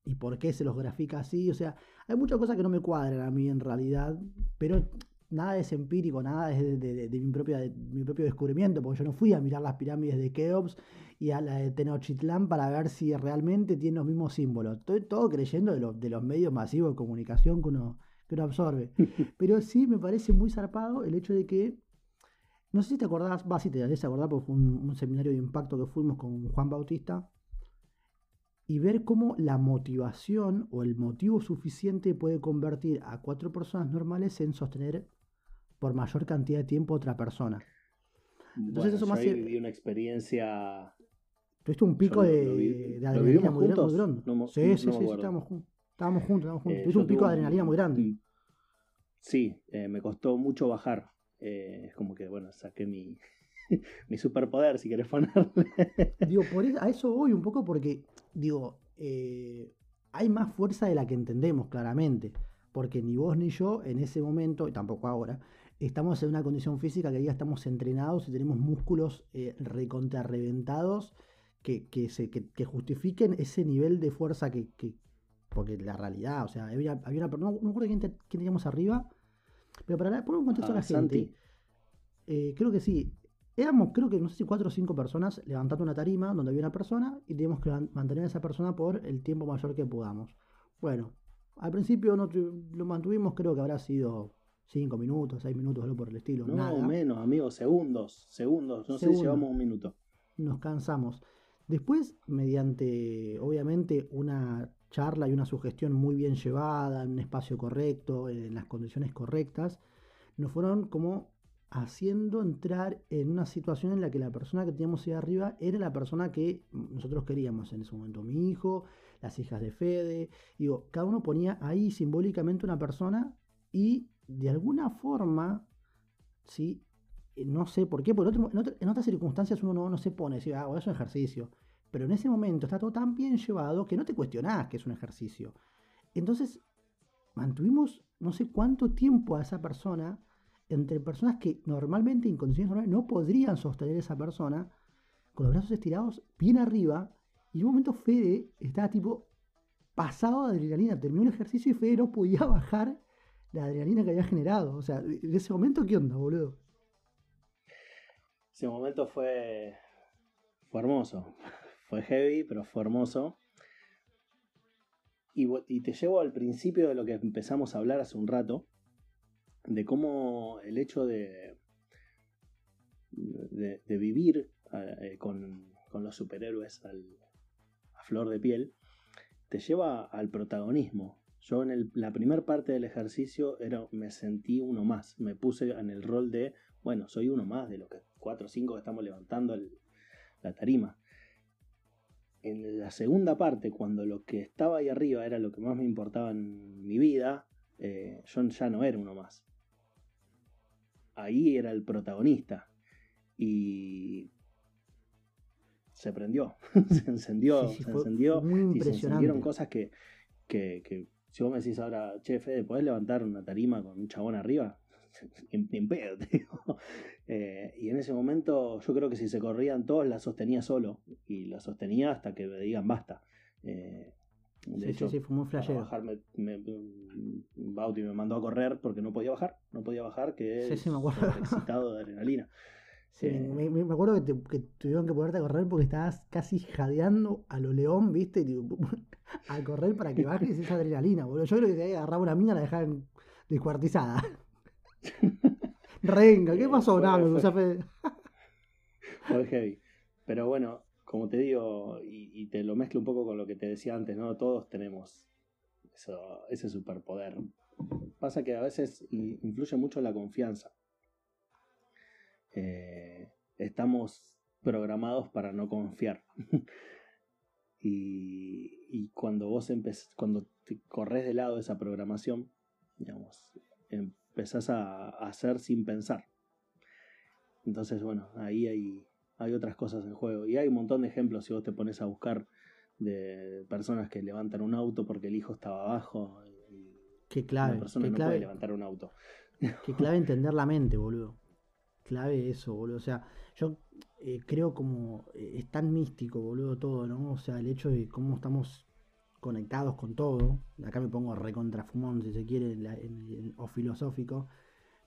y por qué se los grafica así. O sea, hay muchas cosas que no me cuadran a mí en realidad, pero nada es empírico, nada es de, mi, propia, mi propio descubrimiento, porque yo no fui a mirar las pirámides de Keops y a la de Tenochtitlán para ver si realmente tiene los mismos símbolos. Estoy todo creyendo de, de los medios masivos de comunicación que uno, que uno absorbe. Pero sí me parece muy zarpado el hecho de que, no sé si te acordás, va, si te debes acordar, porque fue un, un seminario de impacto que fuimos con Juan Bautista, y ver cómo la motivación o el motivo suficiente puede convertir a cuatro personas normales en sostener por mayor cantidad de tiempo a otra persona. Entonces eso más yo viví una experiencia. Tuviste un pico de, adrenalina muy, grande. sí, sí, sí, estábamos, juntos. Estábamos juntos, estábamos juntos. Eh, Tuviste un pico de adrenalina muy grande. Sí, eh, me costó mucho bajar. Eh, es como que, bueno, saqué mi, mi superpoder, si querés ponerle. digo, por a eso voy un poco porque, digo, eh, hay más fuerza de la que entendemos claramente. Porque ni vos ni yo en ese momento, y tampoco ahora, estamos en una condición física que ya estamos entrenados y tenemos músculos eh, recontrarreventados que, que, se, que, justifiquen ese nivel de fuerza que, porque la realidad, o sea, había, había una no, no recuerdo quién, quién teníamos arriba, Pero para poner un contexto a Ah, la gente, eh, creo que sí. Éramos, creo que no sé si cuatro o cinco personas levantando una tarima donde había una persona y teníamos que man- mantener a esa persona por el tiempo mayor que podamos. Bueno, al principio no lo mantuvimos, creo que habrá sido cinco minutos, seis minutos, algo por el estilo. No, nada. menos, amigos, segundos, segundos. No sé Segundos. si llevamos un minuto. nos cansamos. Después, mediante, obviamente, una charla y una sugestión muy bien llevada, en un espacio correcto, en las condiciones correctas, nos fueron como haciendo entrar en una situación en la que la persona que teníamos ahí arriba era la persona que nosotros queríamos en ese momento. Mi hijo, las hijas de Fede, digo, cada uno ponía ahí simbólicamente una persona y de alguna forma, ¿sí? Eh, no sé por qué, porque en, otras circunstancias uno no, no se pone, decir, ah, bueno, es un ejercicio. Pero en ese momento está todo tan bien llevado que no te cuestionás que es un ejercicio. Entonces, mantuvimos no sé cuánto tiempo a esa persona, entre personas que normalmente en condiciones normales no podrían sostener esa persona, con los brazos estirados bien arriba, y en un momento Fede estaba tipo pasado de adrenalina, terminó el ejercicio y Fede no podía bajar la adrenalina que había generado. O sea, en ese momento, ¿qué onda, boludo? Ese momento fue, fue hermoso. Fue heavy, pero fue hermoso. Y te llevo al principio de lo que empezamos a hablar hace un rato, de cómo el hecho de, de, vivir eh, con, con los superhéroes a flor de piel, te lleva al protagonismo. Yo en la primera parte del ejercicio era, me sentí uno más, me puse en el rol de, bueno, soy uno más de los que cuatro o cinco que estamos levantando la tarima. En la segunda parte, cuando lo que estaba ahí arriba era lo que más me importaba en mi vida, eh, yo ya no era uno más. Ahí era el protagonista. Y se prendió, se encendió, Sí, sí, se encendió. muy Y se encendieron cosas que, que, que si vos me decís ahora, che, Fede, ¿podés levantar una tarima con un chabón arriba? en, en pedo, te digo. Eh, y en ese momento yo creo que si se corrían todos la sostenía solo y la sostenía hasta que me digan basta. Eh, de Sí, sí, hecho, sí, fue muy flashero. bajar me, me- Bauti me mandó a correr porque no podía bajar, no podía bajar, que Sí, es sí, me acuerdo. excitado de adrenalina. Sí, Eh, me, acuerdo que, te- que tuvieron que ponerte a correr porque estabas casi jadeando a lo león, ¿viste? Y tipo, a correr para que bajes esa adrenalina, boludo. Yo creo que si agarraba una mina la dejaban descuartizada. Renga, ¿qué Eh, pasó? Nada, fue- Fue heavy. Pero bueno, como te digo, y, te lo mezclo un poco con lo que te decía antes, ¿no? Todos tenemos eso, ese superpoder. Pasa que a veces influye mucho la confianza. Eh, estamos programados para no confiar. y, cuando vos cuando te corres de lado esa programación, digamos, empezás a hacer sin pensar. Entonces, bueno, ahí hay, hay otras cosas en juego. Y hay un montón de ejemplos si vos te pones a buscar de personas que levantan un auto porque el hijo estaba abajo. Y Qué clave, una persona qué no puede clave, levantar un auto. qué clave entender la mente, boludo. Clave eso, boludo. O sea, yo eh, creo como eh, es tan místico, boludo, todo, ¿no? O sea, el hecho de cómo estamos conectados con todo. Acá me pongo recontrafumón, si se quiere, en la- en- en- o filosófico.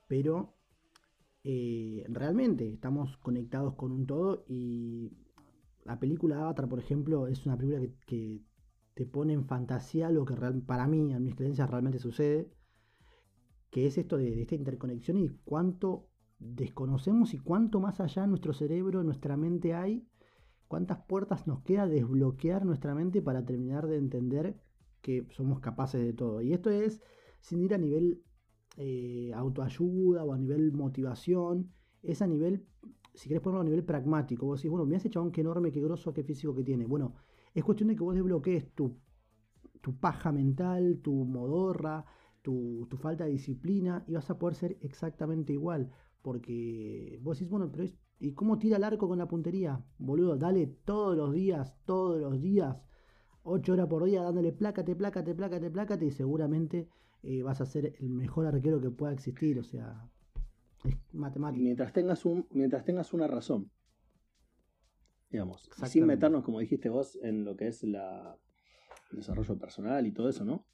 Pero eh, realmente estamos conectados con un todo y la película Avatar, por ejemplo, es una película que, te pone en fantasía lo que real- para mí, en mis creencias, realmente sucede, que es esto de, esta interconexión y cuánto desconocemos y cuánto más allá nuestro cerebro, nuestra mente hay, cuántas puertas nos queda desbloquear nuestra mente para terminar de entender que somos capaces de todo. Y esto es sin ir a nivel eh, autoayuda o a nivel motivación, es a nivel, si querés ponerlo a nivel pragmático, vos decís, bueno, mira ese chabón qué enorme, qué grosso, qué físico que tiene. Bueno, es cuestión de que vos desbloquees tu, tu paja mental, tu modorra, tu, tu falta de disciplina y vas a poder ser exactamente igual. Porque vos decís, bueno, pero ¿y cómo tira el arco con la puntería? Boludo, dale todos los días, todos los días, 8 horas por día, dándole plácate, plácate, plácate, plácate, y seguramente eh, vas a ser el mejor arquero que pueda existir. O sea, es matemático. Mientras tengas, un, mientras tengas una razón. Digamos, sin meternos, como dijiste vos, en lo que es la, el desarrollo personal y todo eso, ¿no?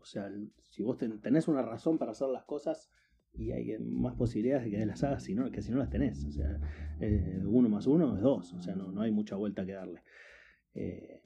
O sea, si vos tenés una razón para hacer las cosas y hay más posibilidades de que las hagas sino, que si no las tenés. O sea, eh, uno más uno es dos. O sea, no, no hay mucha vuelta que darle. Eh,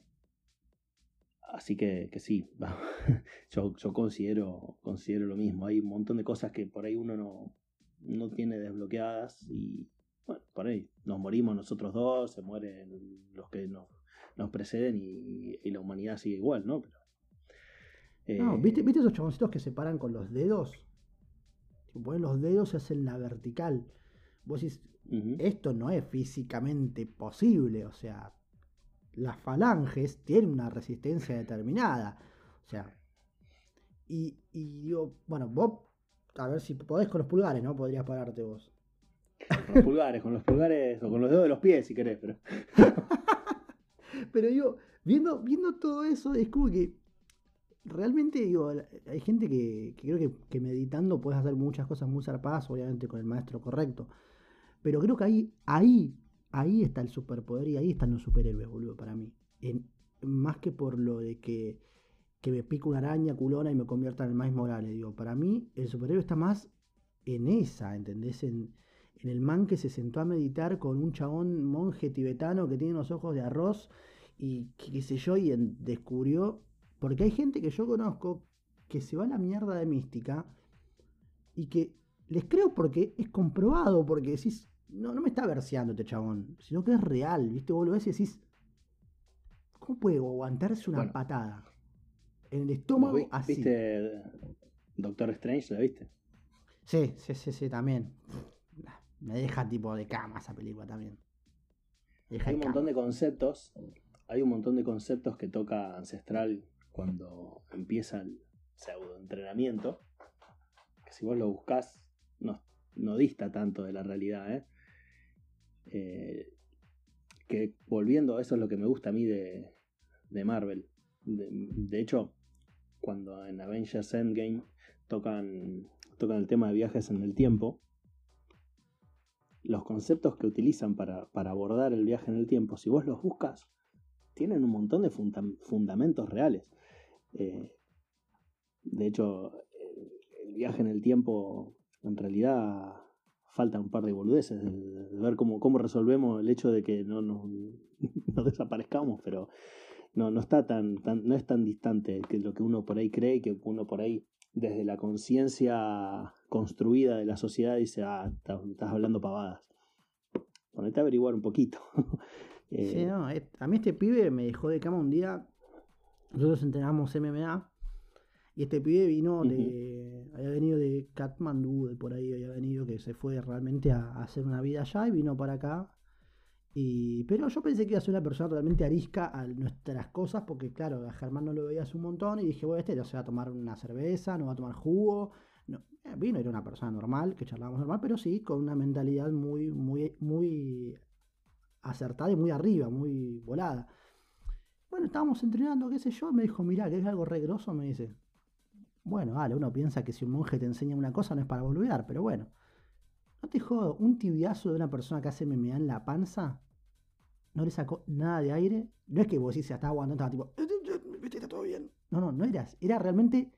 así que, que sí, yo, yo considero, considero lo mismo. Hay un montón de cosas que por ahí uno no, no tiene desbloqueadas y bueno, por ahí nos morimos nosotros dos, se mueren los que nos, nos preceden y, y la humanidad sigue igual, ¿no? Pero, no, eh, ¿viste, ¿viste esos chaboncitos que se paran con los dedos? Si ponen los dedos se hacen la vertical. Vos decís, esto no es físicamente posible, o sea, las falanges tienen una resistencia determinada. O sea, y, y digo, bueno, vos, a ver si podés con los pulgares, ¿no? Podrías pararte vos. Con los pulgares, con los pulgares o con los dedos de los pies, si querés, pero. pero digo, viendo, viendo todo eso, es como que realmente digo, hay gente que, creo que, meditando puedes hacer muchas cosas muy zarpadas, obviamente con el maestro correcto. Pero creo que ahí, ahí, ahí está el superpoder y ahí están los superhéroes, boludo, para mí. En, más que por lo de que, que me pique una araña culona y me convierta en el más Morales. Digo, para mí el superhéroe está más en esa, ¿entendés? En, en el man que se sentó a meditar con un chabón monje tibetano que tiene los ojos de arroz y qué sé yo, y descubrió porque hay gente que yo conozco que se va a la mierda de mística y que les creo porque es comprobado, porque decís, no, no me está verseando este chabón, sino que es real, ¿viste? Vos lo ves y decís, ¿cómo puede aguantarse una patada? En el estómago así. ¿Viste Doctor Strange? ¿La viste? Sí, sí, sí, sí, también. Me deja tipo de cama esa película también. hay un montón de conceptos, hay un montón de conceptos que toca Ancestral cuando empieza el pseudo entrenamiento, que si vos lo buscás no, no dista tanto de la realidad, ¿eh? Eh, que volviendo, eso es lo que me gusta a mí de, de Marvel. De, hecho, cuando en Avengers Endgame tocan, tocan el tema de viajes en el tiempo, los conceptos que utilizan para, para abordar el viaje en el tiempo, si vos los buscas, tienen un montón de fundamentos reales. Eh, de hecho, el viaje en el tiempo, en realidad, falta un par de boludeces, de, ver cómo, cómo resolvemos el hecho de que no, no, desaparezcamos, pero no, no está tan, tan, no es tan distante que lo que uno por ahí cree, que uno por ahí, desde la conciencia construida de la sociedad, dice, ah, estás, hablando pavadas. Ponete a averiguar un poquito. sí, no, a mí este pibe me dejó de cama un día nosotros entrenamos MMA y este pibe vino de. Había venido de Kathmandu, de por ahí había venido, que se fue realmente a, hacer una vida allá y vino para acá. Y, pero yo pensé que iba a ser una persona totalmente arisca a nuestras cosas, porque claro, a Germán no lo veías un montón y dije, bueno, este no se va a tomar una cerveza, no va a tomar jugo. No, eh, vino, era una persona normal, que charlábamos normal, pero sí con una mentalidad muy, muy, muy acertada y muy arriba, muy volada. Bueno, estábamos entrenando, qué sé yo, me dijo, mirá, que es algo regroso, me dice. Bueno, vale, uno piensa que si un monje te enseña una cosa no es para volver, pero bueno. No te jodo, un tibiazo de una persona que hace MMA en la panza, no le sacó nada de aire. No es que vos decís, estaba aguantando, estaba tipo, está eh, todo bien. No, no, no era, era realmente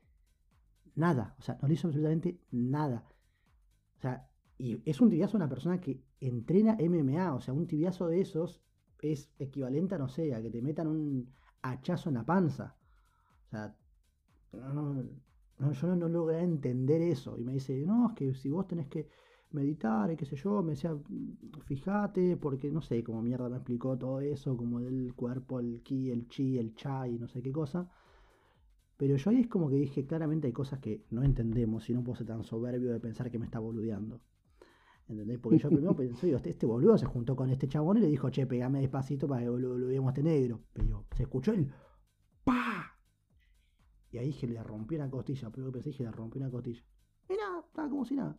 nada. O sea, no le hizo absolutamente nada. O sea, y es un tibiazo de una persona que entrena MMA, o sea, un tibiazo de esos es equivalente a, no sé, a que te metan un hachazo en la panza. O sea, no, yo no, logré entender eso. Y me dice, no, es que si vos tenés que meditar y qué sé yo, me decía, fíjate, porque no sé cómo mierda me explicó todo eso, como del cuerpo, el ki, el chi, el cha y no sé qué cosa. Pero yo ahí es como que dije, claramente hay cosas que no entendemos y no puedo ser tan soberbio de pensar que me está boludeando. ¿Entendés? Porque yo primero pensé, digo, este, este, boludo se juntó con este chabón y le dijo, che, pegame despacito para que veamos a este negro. Pero se escuchó el ¡pa! Y ahí dije, le rompí una costilla. Pero pensé, dije, le rompí una costilla. Y nada, estaba como si nada.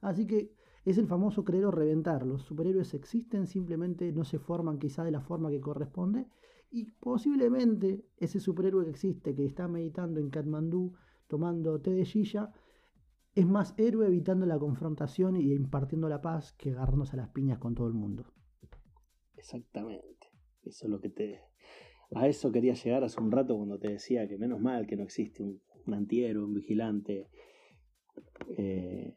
Así que es el famoso creer o reventar. Los superhéroes existen, simplemente no se forman quizá de la forma que corresponde. Y posiblemente ese superhéroe que existe, que está meditando en Katmandú, tomando té de Shisha, es más héroe evitando la confrontación y impartiendo la paz que agarrándose a las piñas con todo el mundo. Exactamente. Eso es lo que te. A eso quería llegar hace un rato cuando te decía que menos mal que no existe un un un vigilante. Eh,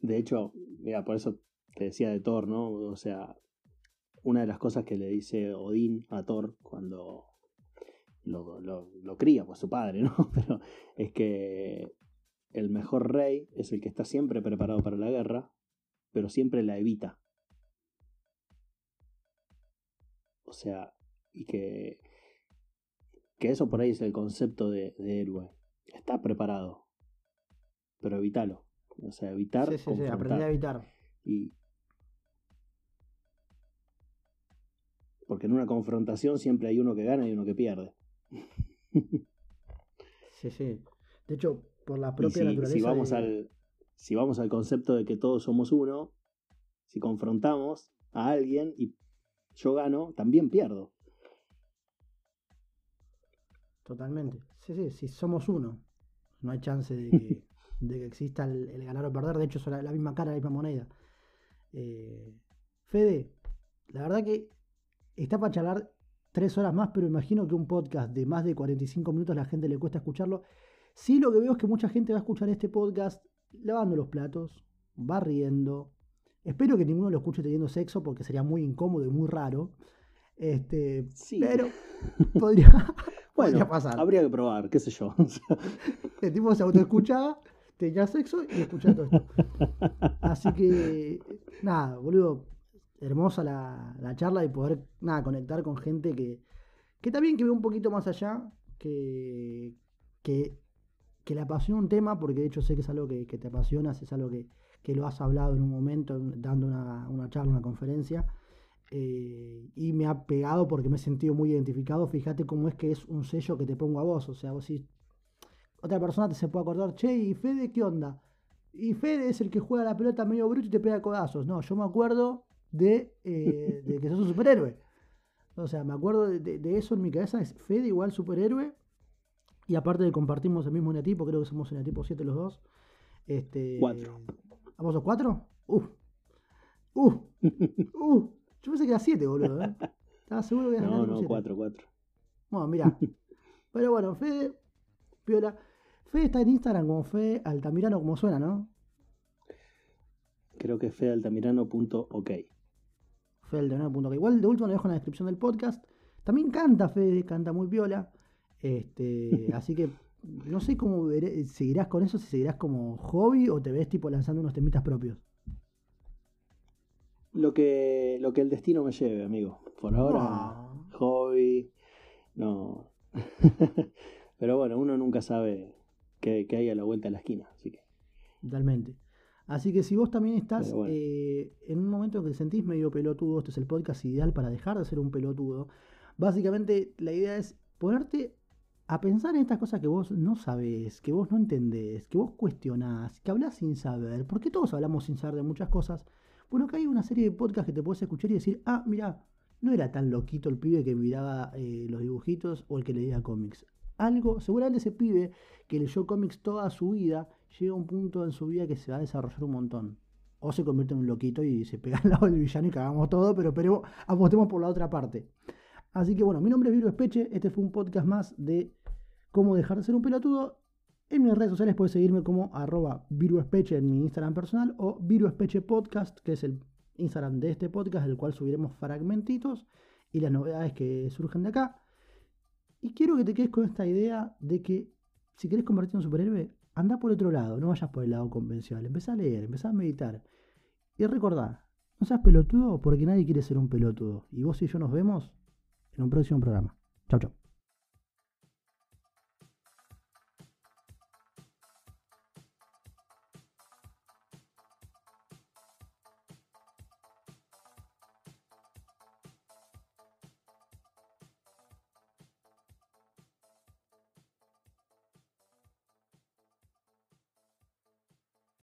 de hecho, mira, por eso te decía de Thor, ¿no? O sea, una de las cosas que le dice Odín a Thor cuando lo, lo, cría, pues su padre, ¿no? Pero es que el mejor rey es el que está siempre preparado para la guerra, pero siempre la evita. O sea, y que, que eso por ahí es el concepto de, héroe. Está preparado, pero evítalo. O sea, evitar. Sí, sí, sí, aprender a evitar. Y, porque en una confrontación siempre hay uno que gana y uno que pierde. sí, sí. De hecho, por la propia naturaleza. Si vamos, al, si vamos al concepto de que todos somos uno, si confrontamos a alguien y yo gano, también pierdo. Totalmente. Sí, sí, si somos uno, no hay chance de que, exista el, ganar o perder. De hecho, son la, misma cara, la misma moneda. Eh, Fede, la verdad que está para charlar tres horas más, pero imagino que un podcast de más de 45 minutos a la gente le cuesta escucharlo. Sí, lo que veo es que mucha gente va a escuchar este podcast lavando los platos, barriendo. Espero que ninguno lo escuche teniendo sexo porque sería muy incómodo y muy raro. Este, sí. Pero podría, bueno, pasar. Habría que probar, qué sé yo. El tipo se autoescuchaba, tenía sexo y escuchaba todo esto. Así que, nada, boludo, hermosa la, la charla y poder, nada, conectar con gente que, que también que ve un poquito más allá, que, que que le apasiona un tema, porque de hecho sé que es algo que, te apasiona, es algo que, lo has hablado en un momento, dando una, charla, una conferencia, eh, y me ha pegado porque me he sentido muy identificado. Fíjate cómo es que es un sello que te pongo a vos, o sea, vos si otra persona te se puede acordar, che, ¿y Fede qué onda? Y Fede es el que juega la pelota medio bruto y te pega codazos. No, yo me acuerdo de, eh, que sos un superhéroe. O sea, me acuerdo de, de, eso en mi cabeza, es Fede igual superhéroe y aparte de compartimos el mismo eneatipo, creo que somos eneatipo 7 los dos. Este, cuatro. ¿Vamos a cuatro? Uh. Uh. uh. Yo pensé que era 7, boludo. ¿eh? Estaba seguro que era No, no, 4, 4. Bueno, mira. Pero bueno, Fede, Piola. Fede está en Instagram como Fede Altamirano, como suena, ¿no? Creo que es fedealtamirano.ok. Fedealtamirano.ok. Igual de último lo dejo en la descripción del podcast. También canta Fede, canta muy piola. Este, así que no sé cómo seguirás con eso, si seguirás como hobby o te ves tipo lanzando unos temitas propios. Lo que, lo que el destino me lleve, amigo. Por ahora, ah. hobby, no. Pero bueno, uno nunca sabe qué, hay a la vuelta de la esquina, así que. Totalmente. Así que si vos también estás eh, en un momento en que te sentís medio pelotudo, este es el podcast ideal para dejar de ser un pelotudo. Básicamente la idea es ponerte a pensar en estas cosas que vos no sabés, que vos no entendés, que vos cuestionás, que hablas sin saber, porque todos hablamos sin saber de muchas cosas. Bueno, que hay una serie de podcasts que te puedes escuchar y decir, ah, mira, no era tan loquito el pibe que miraba eh, los dibujitos o el que leía cómics. Algo, seguramente ese pibe que leyó cómics toda su vida, llega a un punto en su vida que se va a desarrollar un montón. O se convierte en un loquito y se pega al lado del villano y cagamos todo, pero, pero apostemos por la otra parte. Así que bueno, mi nombre es Viro Espeche, este fue un podcast más de cómo dejar de ser un pelotudo. En mis redes sociales puedes seguirme como arroba viruespeche en mi Instagram personal o viruespeche podcast, que es el Instagram de este podcast, del cual subiremos fragmentitos y las novedades que surgen de acá. Y quiero que te quedes con esta idea de que si querés convertirte en superhéroe, anda por otro lado, no vayas por el lado convencional. Empezá a leer, empezá a meditar. Y recordá, no seas pelotudo porque nadie quiere ser un pelotudo. Y vos y yo nos vemos en un próximo programa. Chao, chao.